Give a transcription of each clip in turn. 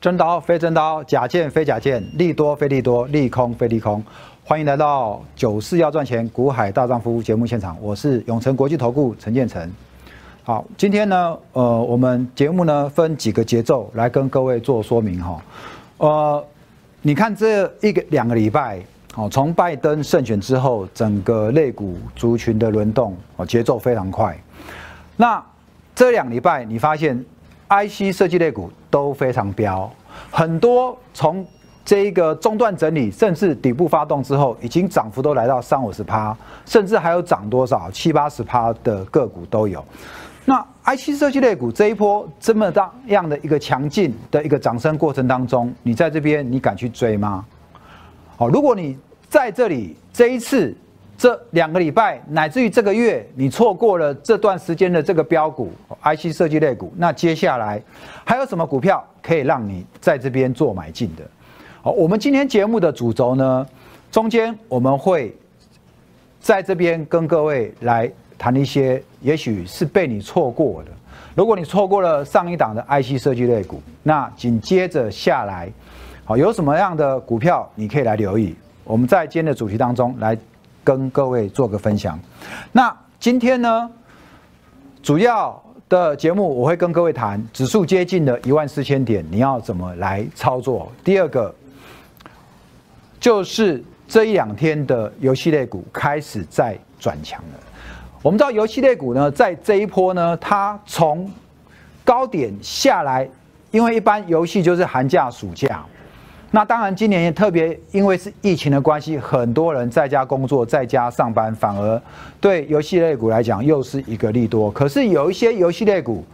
真刀非真刀，假剑非假剑，利多非利多，利空非利空。欢迎来到九四要赚钱股海大丈夫节目现场，我是永诚国际投顾陈建成。好，今天呢，呃，我们节目呢分几个节奏来跟各位做说明哈。呃，你看这一个两个礼拜，哦，从拜登胜选之后，整个类股族群的轮动哦节奏非常快。那这两礼拜你发现 IC 设计类股。都非常飙，很多从这一个中段整理，甚至底部发动之后，已经涨幅都来到三五十趴，甚至还有涨多少七八十趴的个股都有。那 IC 设计类股这一波这么大样的一个强劲的一个涨升过程当中，你在这边你敢去追吗？好，如果你在这里这一次。这两个礼拜，乃至于这个月，你错过了这段时间的这个标股，IC 设计类股，那接下来还有什么股票可以让你在这边做买进的？好，我们今天节目的主轴呢，中间我们会在这边跟各位来谈一些，也许是被你错过的。如果你错过了上一档的 IC 设计类股，那紧接着下来，好，有什么样的股票你可以来留意？我们在今天的主题当中来。跟各位做个分享。那今天呢，主要的节目我会跟各位谈指数接近了一万四千点，你要怎么来操作？第二个就是这一两天的游戏类股开始在转强了。我们知道游戏类股呢，在这一波呢，它从高点下来，因为一般游戏就是寒假暑假。那当然，今年也特别，因为是疫情的关系，很多人在家工作、在家上班，反而对游戏类股来讲又是一个利多。可是有一些游戏类股，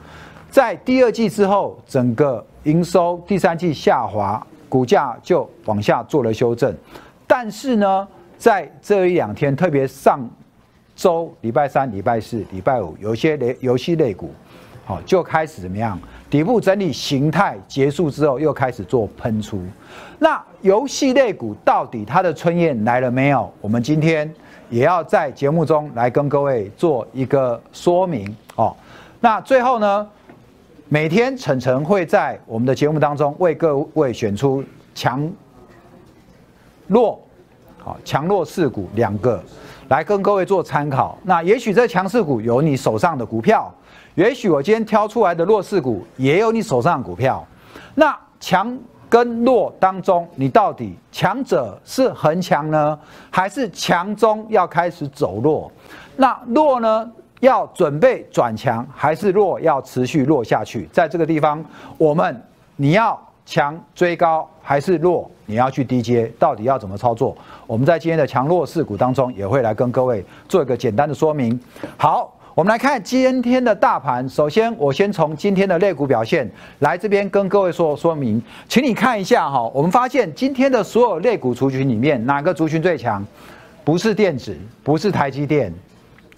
在第二季之后，整个营收第三季下滑，股价就往下做了修正。但是呢，在这一两天，特别上周礼拜三、礼拜四、礼拜五，有些类游戏类股，好就开始怎么样？底部整理形态结束之后，又开始做喷出。那游戏类股到底它的春燕来了没有？我们今天也要在节目中来跟各位做一个说明哦。那最后呢，每天晨晨会在我们的节目当中为各位选出强弱、好强弱势股两个，来跟各位做参考。那也许这强势股有你手上的股票。也许我今天挑出来的弱势股也有你手上的股票，那强跟弱当中，你到底强者是恒强呢，还是强中要开始走弱？那弱呢要准备转强，还是弱要持续弱下去？在这个地方，我们你要强追高，还是弱你要去低阶？到底要怎么操作？我们在今天的强弱势股当中，也会来跟各位做一个简单的说明。好。我们来看今天的大盘。首先，我先从今天的类股表现来这边跟各位说说明，请你看一下哈。我们发现今天的所有类股族群里面，哪个族群最强？不是电子，不是台积电。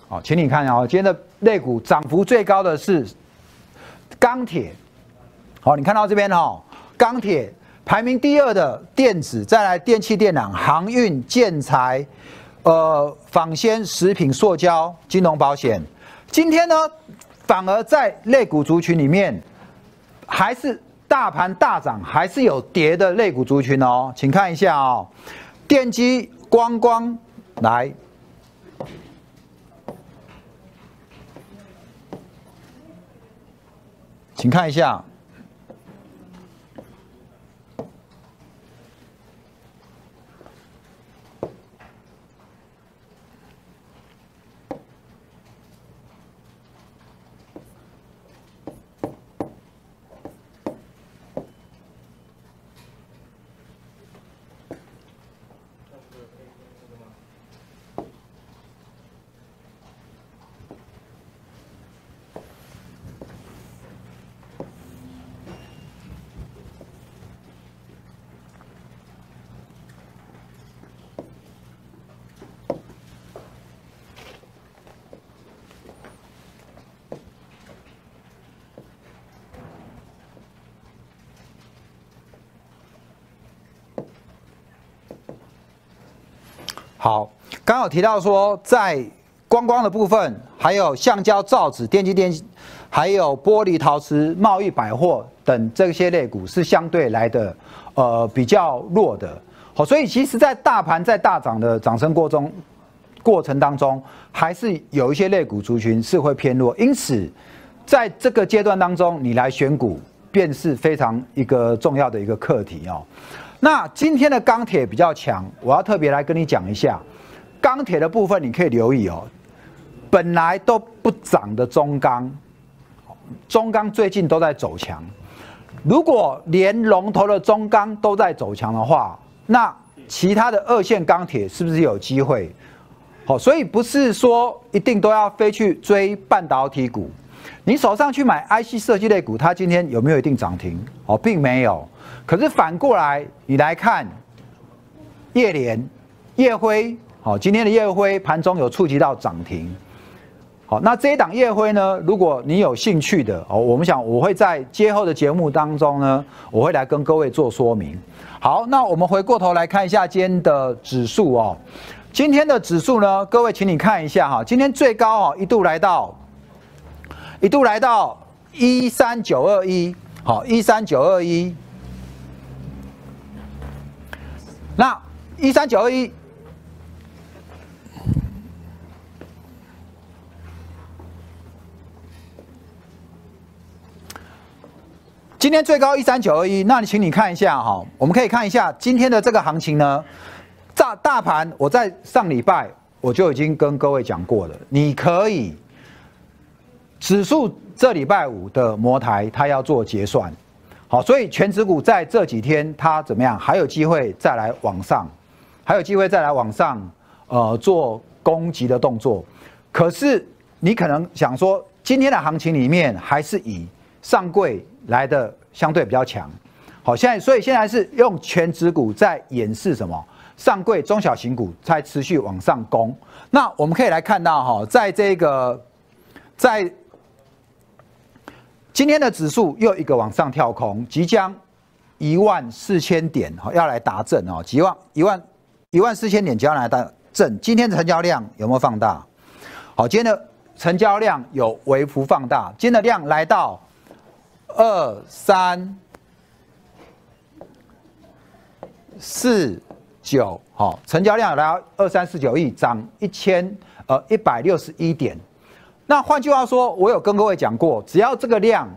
好，请你看啊，今天的类股涨幅最高的是钢铁。好，你看到这边哈，钢铁排名第二的电子，再来电器电缆、航运、建材、呃纺纤、食品、塑胶、金融保险。今天呢，反而在类股族群里面，还是大盘大涨，还是有跌的类股族群哦，请看一下哦，电机、光光来，请看一下。好，刚好提到说，在观光的部分，还有橡胶、造纸、电机电，还有玻璃、陶瓷、贸易、百货等这些类股是相对来的呃比较弱的。好，所以其实，在大盘在大涨的涨升过中过程当中，还是有一些类股族群是会偏弱。因此，在这个阶段当中，你来选股便是非常一个重要的一个课题哦。那今天的钢铁比较强，我要特别来跟你讲一下钢铁的部分，你可以留意哦。本来都不涨的中钢，中钢最近都在走强。如果连龙头的中钢都在走强的话，那其他的二线钢铁是不是有机会？好，所以不是说一定都要飞去追半导体股。你手上去买 IC 设计类股，它今天有没有一定涨停？哦，并没有。可是反过来，你来看叶莲、叶辉，好，今天的叶辉盘中有触及到涨停。好，那这一档夜辉呢？如果你有兴趣的哦，我们想我会在接后的节目当中呢，我会来跟各位做说明。好，那我们回过头来看一下今天的指数哦。今天的指数呢，各位请你看一下哈，今天最高哦一度来到一度来到一三九二一，好一三九二一，那一三九二一。今天最高一三九二一，那你请你看一下哈，我们可以看一下今天的这个行情呢。大大盘，我在上礼拜我就已经跟各位讲过了，你可以指数这礼拜五的模台它要做结算，好，所以全指股在这几天它怎么样，还有机会再来往上，还有机会再来往上，呃，做攻击的动作。可是你可能想说，今天的行情里面还是以上柜。来的相对比较强，好，现在所以现在是用全指股在演示什么？上柜中小型股在持续往上攻。那我们可以来看到哈，在这个在今天的指数又一个往上跳空，即将一万四千点哈要来达阵哦，几万一万一万四千点将来达阵。今天的成交量有没有放大？好，今天的成交量有微幅放大，今天的量来到。二三四九，好，成交量来到二三四九亿，涨一千呃一百六十一点。那换句话说，我有跟各位讲过，只要这个量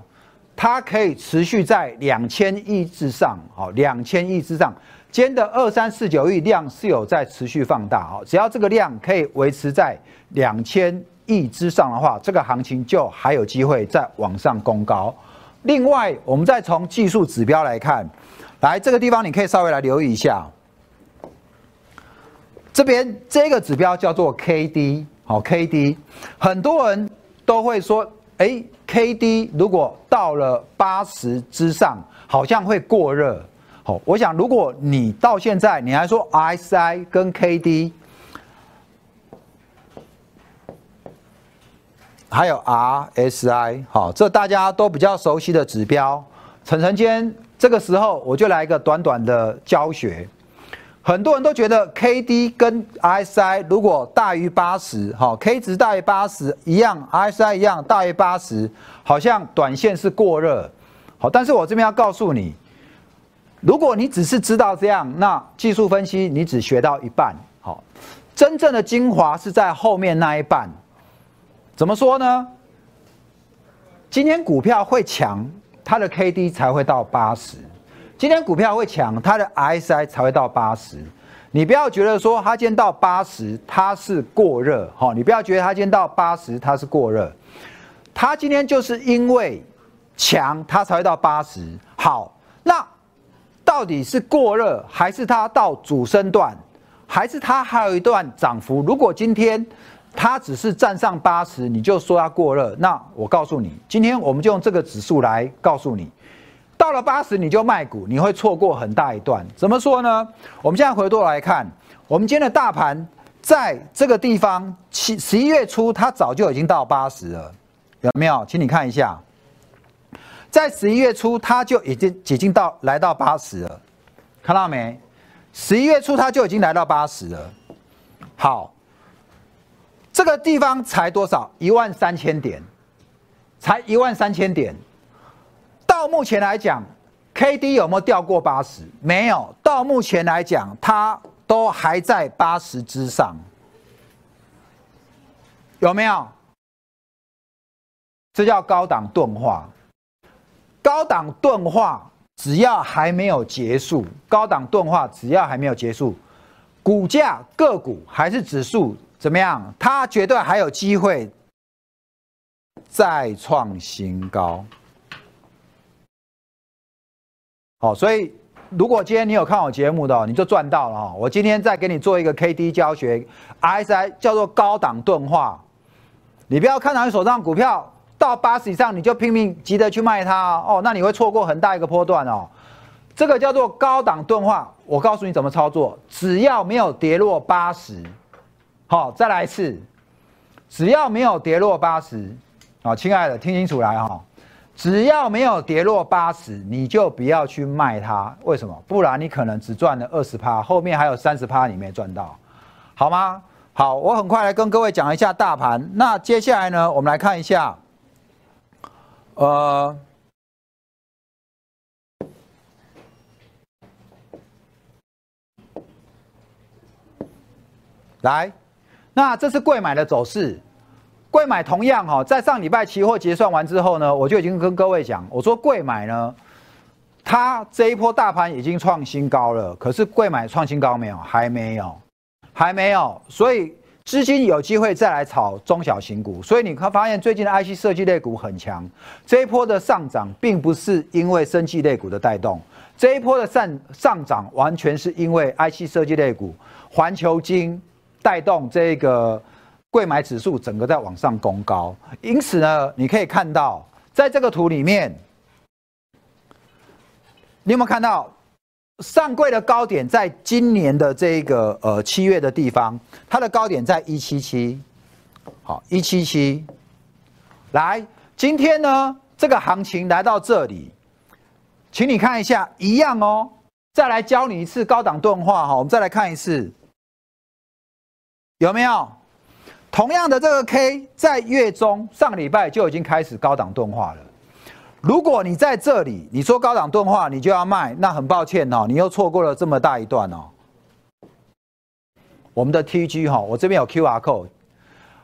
它可以持续在两千亿之上，好，两千亿之上，今天的二三四九亿量是有在持续放大，好，只要这个量可以维持在两千亿之上的话，这个行情就还有机会再往上攻高。另外，我们再从技术指标来看，来这个地方你可以稍微来留意一下，这边这个指标叫做 K D，好 K D，很多人都会说，哎，K D 如果到了八十之上，好像会过热。好，我想如果你到现在你还说 S I 跟 K D。还有 RSI，好，这大家都比较熟悉的指标。晨晨间这个时候，我就来一个短短的教学。很多人都觉得 KD 跟 I S I 如果大于八十，好，K 值大于八十一样，I S I 一样大于八十，好像短线是过热。好，但是我这边要告诉你，如果你只是知道这样，那技术分析你只学到一半。好，真正的精华是在后面那一半。怎么说呢？今天股票会强，它的 K D 才会到八十；今天股票会强，它的 S I 才会到八十。你不要觉得说它今天到八十，它是过热，哈！你不要觉得它今天到八十，它是过热。它今天就是因为强，它才会到八十。好，那到底是过热，还是它到主升段，还是它还有一段涨幅？如果今天它只是站上八十，你就说它过热。那我告诉你，今天我们就用这个指数来告诉你，到了八十你就卖股，你会错过很大一段。怎么说呢？我们现在回过来看，我们今天的大盘在这个地方，七十一月初它早就已经到八十了，有没有？请你看一下，在十一月初它就已经已经到来到八十了，看到没？十一月初它就已经来到八十了。好。这个地方才多少？一万三千点，才一万三千点。到目前来讲，K D 有没有掉过八十？没有。到目前来讲，它都还在八十之上，有没有？这叫高档钝化。高档钝化只要还没有结束，高档钝化只要还没有结束，股价个股还是指数怎么样？它绝对还有机会再创新高。好，所以如果今天你有看我节目的，你就赚到了哈。我今天再给你做一个 K D 教学，RSI 叫做高档钝化。你不要看到你手上股票到八十以上，你就拼命急着去卖它哦，那你会错过很大一个波段哦。这个叫做高档钝化。我告诉你怎么操作，只要没有跌落八十，好，再来一次，只要没有跌落八十，好，亲爱的，听清楚来哈。只要没有跌落八十，你就不要去卖它。为什么？不然你可能只赚了二十趴，后面还有三十趴你没赚到，好吗？好，我很快来跟各位讲一下大盘。那接下来呢，我们来看一下，呃，来，那这是贵买的走势。贵买同样哈，在上礼拜期货结算完之后呢，我就已经跟各位讲，我说贵买呢，它这一波大盘已经创新高了，可是贵买创新高没有？还没有，还没有，所以资金有机会再来炒中小型股，所以你看发现最近的 IC 设计类股很强，这一波的上涨并不是因为生技类股的带动，这一波的上上涨完全是因为 IC 设计类股环球金带动这个。贵买指数整个在往上攻高，因此呢，你可以看到，在这个图里面，你有没有看到上柜的高点在今年的这个呃七月的地方，它的高点在一七七，好一七七，来，今天呢这个行情来到这里，请你看一下，一样哦，再来教你一次高档钝化哈，我们再来看一次，有没有？同样的这个 K 在月中上个礼拜就已经开始高档钝化了。如果你在这里你说高档钝化你就要卖，那很抱歉哦，你又错过了这么大一段哦。我们的 TG 哈，我这边有 QR code，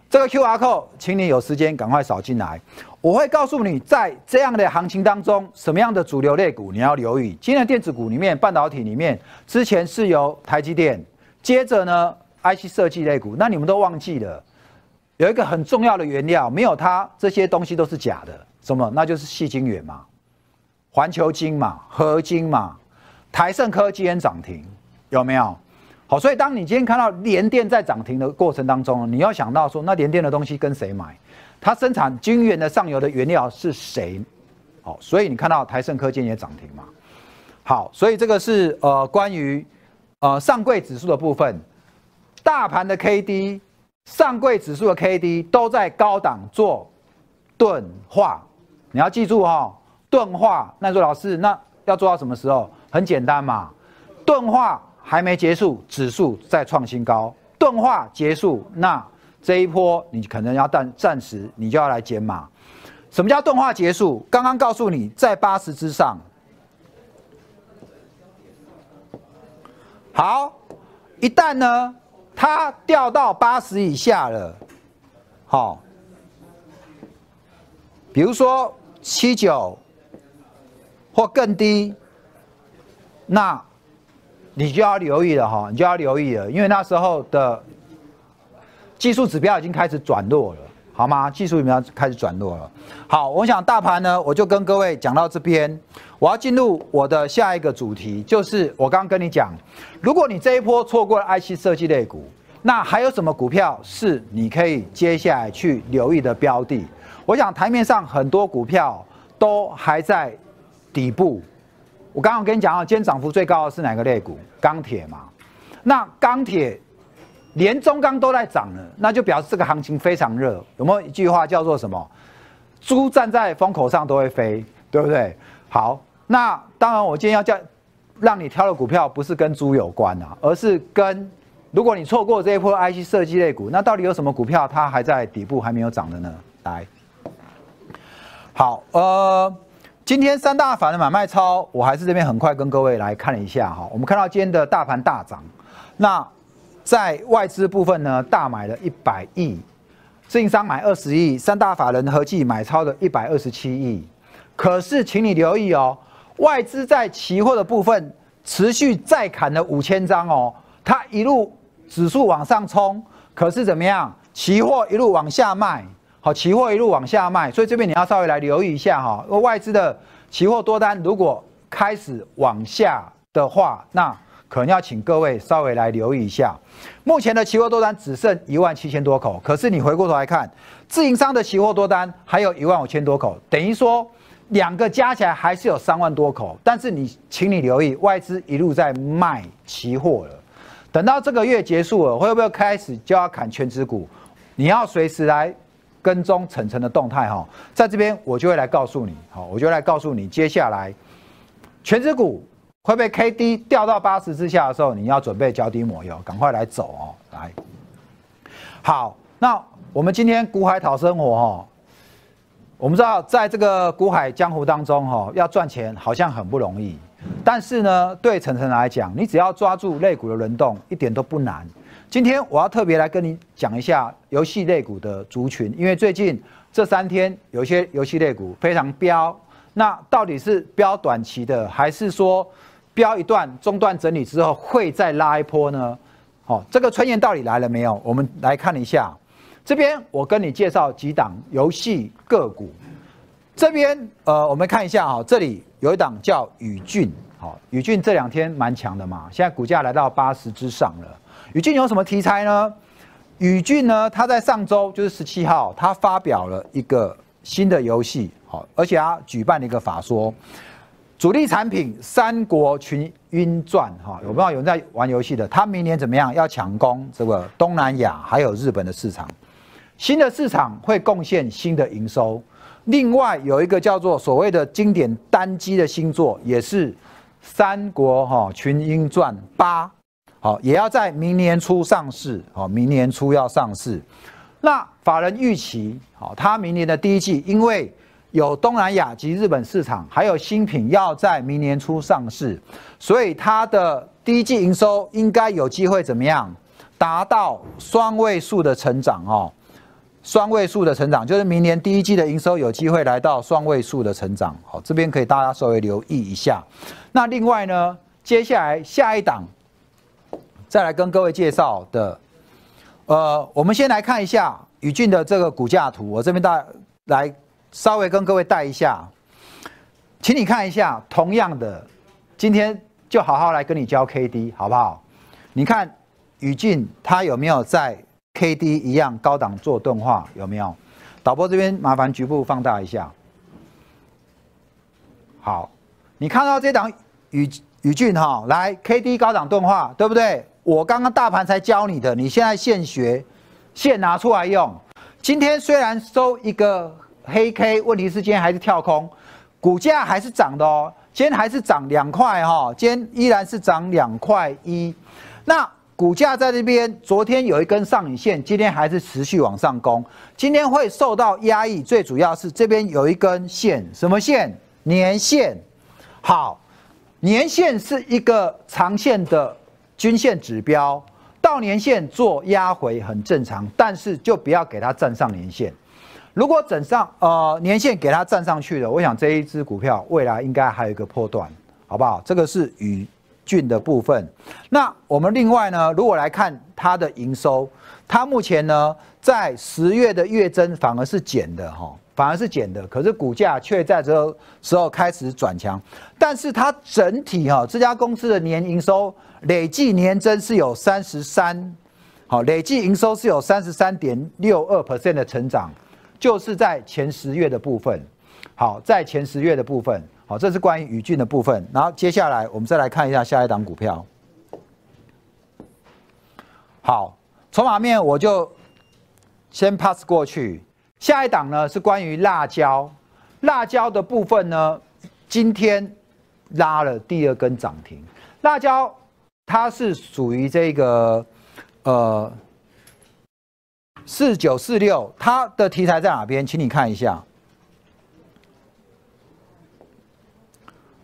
这个 QR code，请你有时间赶快扫进来。我会告诉你在这样的行情当中，什么样的主流类股你要留意。今天的电子股里面，半导体里面，之前是由台积电，接着呢 IC 设计类股，那你们都忘记了。有一个很重要的原料，没有它，这些东西都是假的。什么？那就是细晶圆嘛，环球晶嘛，合金嘛，台盛科今天涨停，有没有？好，所以当你今天看到联电在涨停的过程当中，你要想到说，那联电的东西跟谁买？它生产晶圆的上游的原料是谁？好，所以你看到台盛科今天也涨停嘛。好，所以这个是呃关于呃上柜指数的部分，大盘的 K D。上柜指数的 K D 都在高档做钝化，你要记住哈，钝化。那说老师，那要做到什么时候？很简单嘛，钝化还没结束，指数在创新高。钝化结束，那这一波你可能要暂暂时，你就要来减码。什么叫钝化结束？刚刚告诉你，在八十之上。好，一旦呢？它掉到八十以下了，好，比如说七九或更低，那你就要留意了哈，你就要留意了，因为那时候的技术指标已经开始转弱了，好吗？技术指标开始转弱了。好，我想大盘呢，我就跟各位讲到这边。我要进入我的下一个主题，就是我刚刚跟你讲，如果你这一波错过了 IC 设计类股，那还有什么股票是你可以接下来去留意的标的？我想台面上很多股票都还在底部。我刚刚跟你讲啊，今天涨幅最高的是哪个类股？钢铁嘛。那钢铁连中钢都在涨了，那就表示这个行情非常热。有没有一句话叫做什么？猪站在风口上都会飞，对不对？好。那当然，我今天要叫让你挑的股票不是跟猪有关啊，而是跟如果你错过这一波 IC 设计类股，那到底有什么股票它还在底部还没有涨的呢？来，好，呃，今天三大法的买卖超，我还是这边很快跟各位来看一下哈。我们看到今天的大盘大涨，那在外资部分呢，大买了一百亿，自营商买二十亿，三大法人合计买超的一百二十七亿。可是，请你留意哦，外资在期货的部分持续再砍了五千张哦，它一路指数往上冲，可是怎么样？期货一路往下卖。好，期货一路往下卖，所以这边你要稍微来留意一下哈。外资的期货多单如果开始往下的话，那可能要请各位稍微来留意一下。目前的期货多单只剩一万七千多口，可是你回过头来看，自营商的期货多单还有一万五千多口，等于说两个加起来还是有三万多口。但是你，请你留意，外资一路在卖期货了。等到这个月结束了，会不会开始就要砍全指股？你要随时来。跟踪层层的动态哈，在这边我就会来告诉你，好，我就来告诉你，接下来全指股会被 K D 掉到八十之下的时候，你要准备脚底抹油，赶快来走哦，来。好，那我们今天股海讨生活哈，我们知道在这个股海江湖当中哈，要赚钱好像很不容易，但是呢，对晨晨来讲，你只要抓住肋骨的轮动，一点都不难。今天我要特别来跟你讲一下游戏肋骨的族群，因为最近这三天有些游戏肋骨非常飙，那到底是飙短期的，还是说飙一段中断整理之后会再拉一波呢？好，这个春燕到底来了没有？我们来看一下，这边我跟你介绍几档游戏个股，这边呃，我们看一下哈，这里有一档叫宇峻，好，宇峻这两天蛮强的嘛，现在股价来到八十之上了。宇峻有什么题材呢？宇峻呢，他在上周就是十七号，他发表了一个新的游戏，好，而且他举办了一个法说，主力产品《三国群英传》哈，我不知道有人在玩游戏的，他明年怎么样？要抢攻这个东南亚还有日本的市场，新的市场会贡献新的营收。另外有一个叫做所谓的经典单机的新作，也是《三国哈群英传八》。好，也要在明年初上市。好，明年初要上市。那法人预期，好，他明年的第一季，因为有东南亚及日本市场，还有新品要在明年初上市，所以它的第一季营收应该有机会怎么样？达到双位数的成长哦，双位数的成长，就是明年第一季的营收有机会来到双位数的成长。好，这边可以大家稍微留意一下。那另外呢，接下来下一档。再来跟各位介绍的，呃，我们先来看一下宇峻的这个股价图。我这边大来稍微跟各位带一下，请你看一下，同样的，今天就好好来跟你教 K D 好不好？你看宇俊他有没有在 K D 一样高档做钝化？有没有？导播这边麻烦局部放大一下。好，你看到这档宇宇俊哈，来 K D 高档钝化，对不对？我刚刚大盘才教你的，你现在现学，现拿出来用。今天虽然收一个黑 K，问题是今天还是跳空，股价还是涨的哦。今天还是涨两块哈，今天依然是涨两块一。那股价在这边，昨天有一根上影线，今天还是持续往上攻。今天会受到压抑，最主要是这边有一根线，什么线？年线。好，年线是一个长线的。均线指标到年线做压回很正常，但是就不要给它站上年线。如果整上呃年线给它站上去了，我想这一只股票未来应该还有一个破段，好不好？这个是宇峻的部分。那我们另外呢，如果来看它的营收，它目前呢在十月的月增反而是减的哈。反而是减的，可是股价却在这时候开始转强。但是它整体哈，这家公司的年营收累计年增是有三十三，好，累计营收是有三十三点六二 percent 的成长，就是在前十月的部分。好，在前十月的部分，好，这是关于宇峻的部分。然后接下来我们再来看一下下一档股票。好，筹码面我就先 pass 过去。下一档呢是关于辣椒，辣椒的部分呢，今天拉了第二根涨停。辣椒它是属于这个呃四九四六，它的题材在哪边？请你看一下。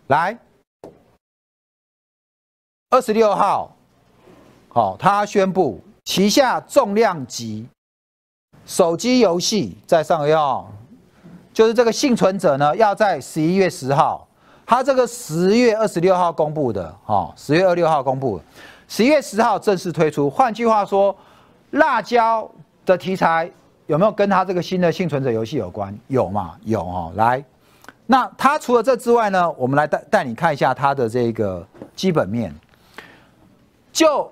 来，二十六号，好，他宣布旗下重量级手机游戏在上个月，就是这个幸存者呢，要在十一月十号，他这个十月二十六号公布的，哦，十月二六号公布，十一月十号正式推出。换句话说，辣椒的题材有没有跟他这个新的幸存者游戏有关？有嘛？有哦，来。那它除了这之外呢？我们来带带你看一下它的这个基本面。就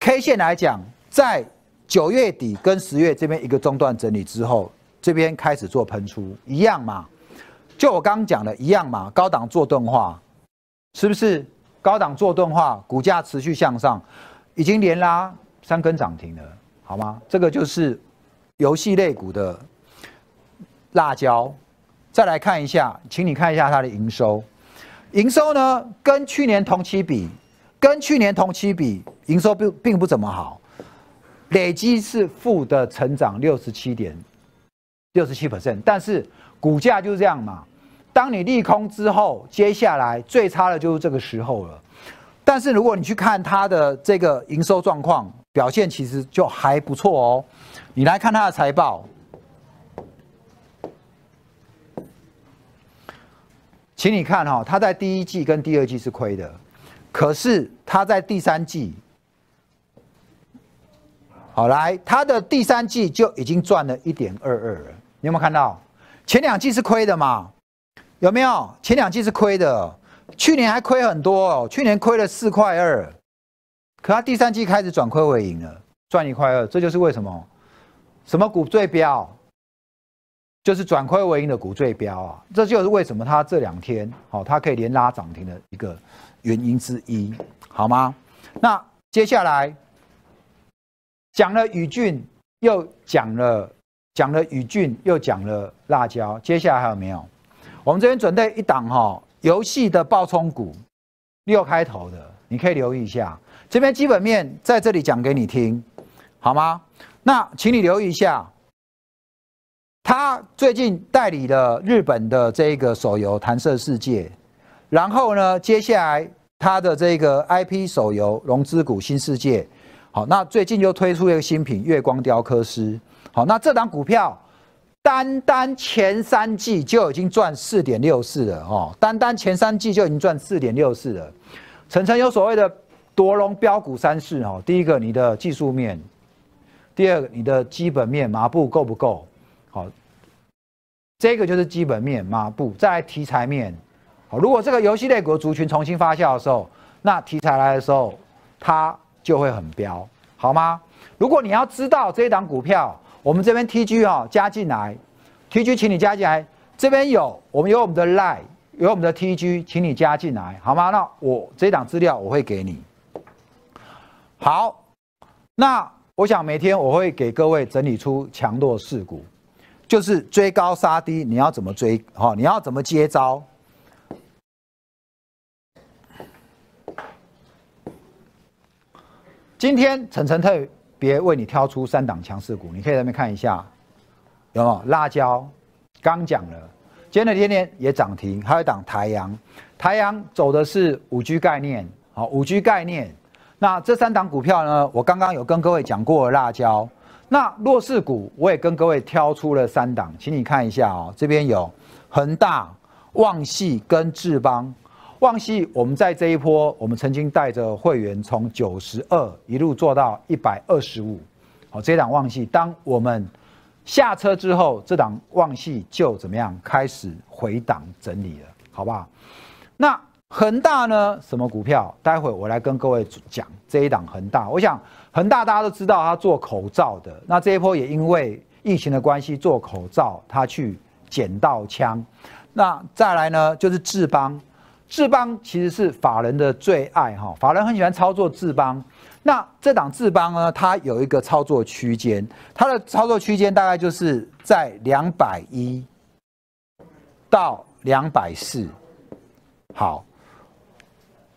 K 线来讲，在九月底跟十月这边一个中断整理之后，这边开始做喷出，一样嘛？就我刚刚讲的一样嘛？高档做钝化，是不是？高档做钝化，股价持续向上，已经连拉三根涨停了，好吗？这个就是游戏类股的辣椒。再来看一下，请你看一下它的营收，营收呢跟去年同期比，跟去年同期比，营收并并不怎么好，累积是负的成长六十七点六十七 percent，但是股价就是这样嘛，当你利空之后，接下来最差的就是这个时候了，但是如果你去看它的这个营收状况表现，其实就还不错哦，你来看它的财报。请你看哈，它在第一季跟第二季是亏的，可是它在第三季，好来，它的第三季就已经赚了一点二二了。你有没有看到？前两季是亏的嘛？有没有？前两季是亏的，去年还亏很多哦，去年亏了四块二，可它第三季开始转亏为盈了，赚一块二，这就是为什么？什么股最标？就是转亏为盈的股最标啊，这就是为什么它这两天好，它可以连拉涨停的一个原因之一，好吗？那接下来讲了宇俊，又讲了讲了宇俊，又讲了辣椒，接下来还有没有？我们这边准备一档哈，游戏的爆冲股，六开头的，你可以留意一下。这边基本面在这里讲给你听，好吗？那请你留意一下。他最近代理了日本的这个手游《弹射世界》，然后呢，接下来他的这个 IP 手游《龙之谷新世界》，好，那最近又推出一个新品《月光雕刻师》，好，那这档股票单单前三季就已经赚四点六四了哦，单单前三季就已经赚四点六四了。晨晨有所谓的多龙标股三式哦，第一个你的技术面，第二个你的基本面麻布够不够？好，这个就是基本面嘛，不在题材面。好，如果这个游戏类股族群重新发酵的时候，那题材来的时候，它就会很飙，好吗？如果你要知道这一档股票，我们这边 TG 哈加进来，TG 请你加进来，这边有我们有我们的 Line，有我们的 TG，请你加进来，好吗？那我这档资料我会给你。好，那我想每天我会给各位整理出强弱势股。就是追高杀低，你要怎么追？哈，你要怎么接招？今天晨晨特别为你挑出三档强势股，你可以在那边看一下，有没有？辣椒刚讲了，今天的天天也涨停，还有一档台阳，台阳走的是五 G 概念，好，五 G 概念。那这三档股票呢？我刚刚有跟各位讲过辣椒。那弱势股我也跟各位挑出了三档，请你看一下哦。这边有恒大、旺系跟智邦。旺系我们在这一波，我们曾经带着会员从九十二一路做到一百二十五。好，这档旺系，当我们下车之后，这档旺系就怎么样开始回档整理了，好不好？那恒大呢？什么股票？待会我来跟各位讲这一档恒大。我想。恒大大家都知道，他做口罩的。那这一波也因为疫情的关系做口罩，他去捡到枪。那再来呢，就是智邦。智邦其实是法人的最爱哈，法人很喜欢操作智邦。那这档智邦呢，它有一个操作区间，它的操作区间大概就是在两百一到两百四。好。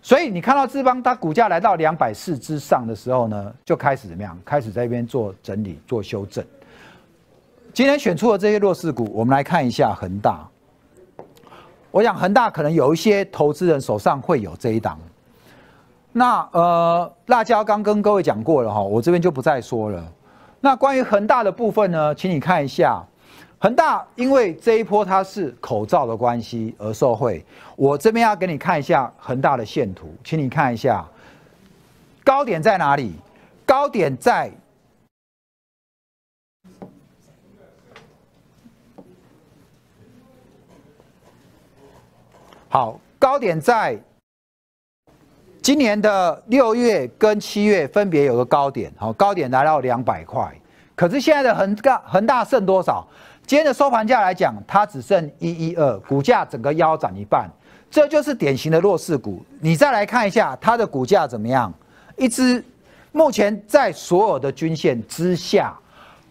所以你看到智邦它股价来到两百四之上的时候呢，就开始怎么样？开始在一边做整理、做修正。今天选出的这些弱势股，我们来看一下恒大。我想恒大可能有一些投资人手上会有这一档。那呃，辣椒刚跟各位讲过了哈，我这边就不再说了。那关于恒大的部分呢，请你看一下，恒大因为这一波它是口罩的关系而受惠。我这边要给你看一下恒大的线图，请你看一下高点在哪里？高点在好，高点在。今年的六月跟七月分别有个高点，好，高点来到两百块。可是现在的恒大恒大剩多少？今天的收盘价来讲，它只剩一一二，股价整个腰斩一半，这就是典型的弱势股。你再来看一下它的股价怎么样？一只目前在所有的均线之下，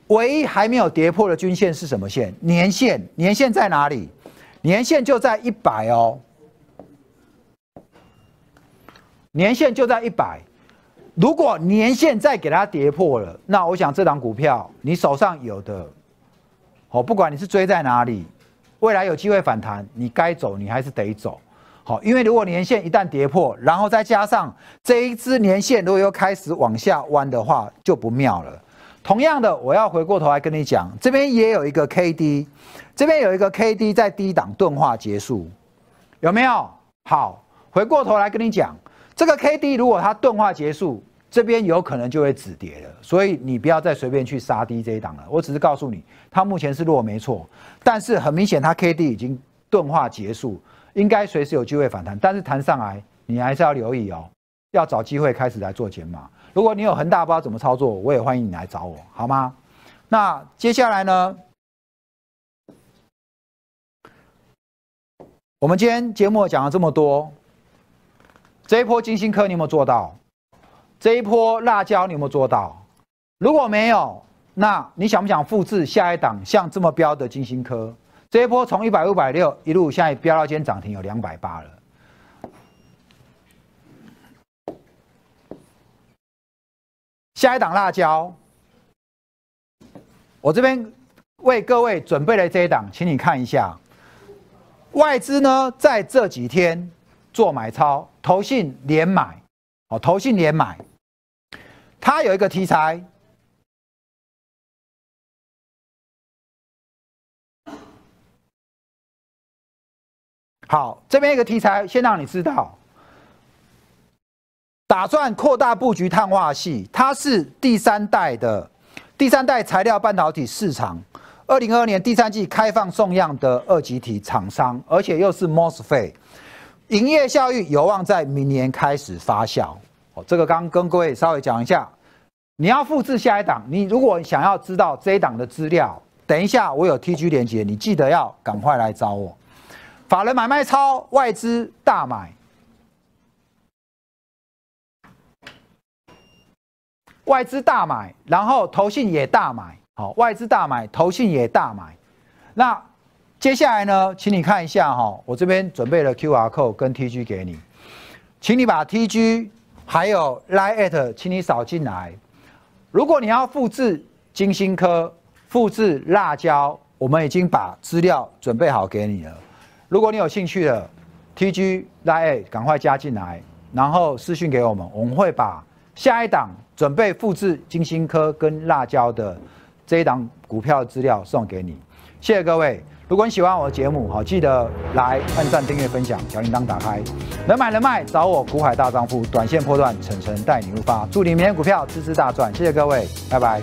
唯一还没有跌破的均线是什么线？年线，年线在哪里？年线就在一百哦。年线就在一百，如果年线再给它跌破了，那我想这档股票你手上有的，好，不管你是追在哪里，未来有机会反弹，你该走你还是得走，好，因为如果年线一旦跌破，然后再加上这一支年线如果又开始往下弯的话，就不妙了。同样的，我要回过头来跟你讲，这边也有一个 K D，这边有一个 K D 在低档钝化结束，有没有？好，回过头来跟你讲。这个 K D 如果它钝化结束，这边有可能就会止跌了，所以你不要再随便去杀低这一档了。我只是告诉你，它目前是弱没错，但是很明显它 K D 已经钝化结束，应该随时有机会反弹。但是弹上来，你还是要留意哦，要找机会开始来做减码。如果你有恒大不知道怎么操作，我也欢迎你来找我，好吗？那接下来呢，我们今天节目讲了这么多。这一波金星科你有没有做到？这一波辣椒你有没有做到？如果没有，那你想不想复制下一档像这么标的金星科？这一波从一百五百六一路现在飙到今天涨停有两百八了。下一档辣椒，我这边为各位准备了这一档，请你看一下。外资呢在这几天做买超。投信连买，哦，投信连买，它有一个题材。好，这边一个题材，先让你知道，打算扩大布局碳化系，它是第三代的第三代材料半导体市场，二零二二年第三季开放送样的二级体厂商，而且又是 MOSFET。营业效益有望在明年开始发酵。哦，这个刚跟各位稍微讲一下。你要复制下一档，你如果想要知道这一档的资料，等一下我有 TG 连接，你记得要赶快来找我。法人买卖超，外资大买，外资大买，然后投信也大买。好，外资大买，投信也大买。那。接下来呢，请你看一下哈，我这边准备了 Q R code 跟 T G 给你，请你把 T G 还有 Line at，请你扫进来。如果你要复制金星科、复制辣椒，我们已经把资料准备好给你了。如果你有兴趣的 T G Line，赶快加进来，然后私讯给我们，我们会把下一档准备复制金星科跟辣椒的这一档股票资料送给你。谢谢各位。如果你喜欢我的节目，好记得来按赞、订阅、分享，小铃铛打开。能买能卖，找我股海大丈夫，短线破断，晨晨带你入发。祝你明天股票支支大赚，谢谢各位，拜拜。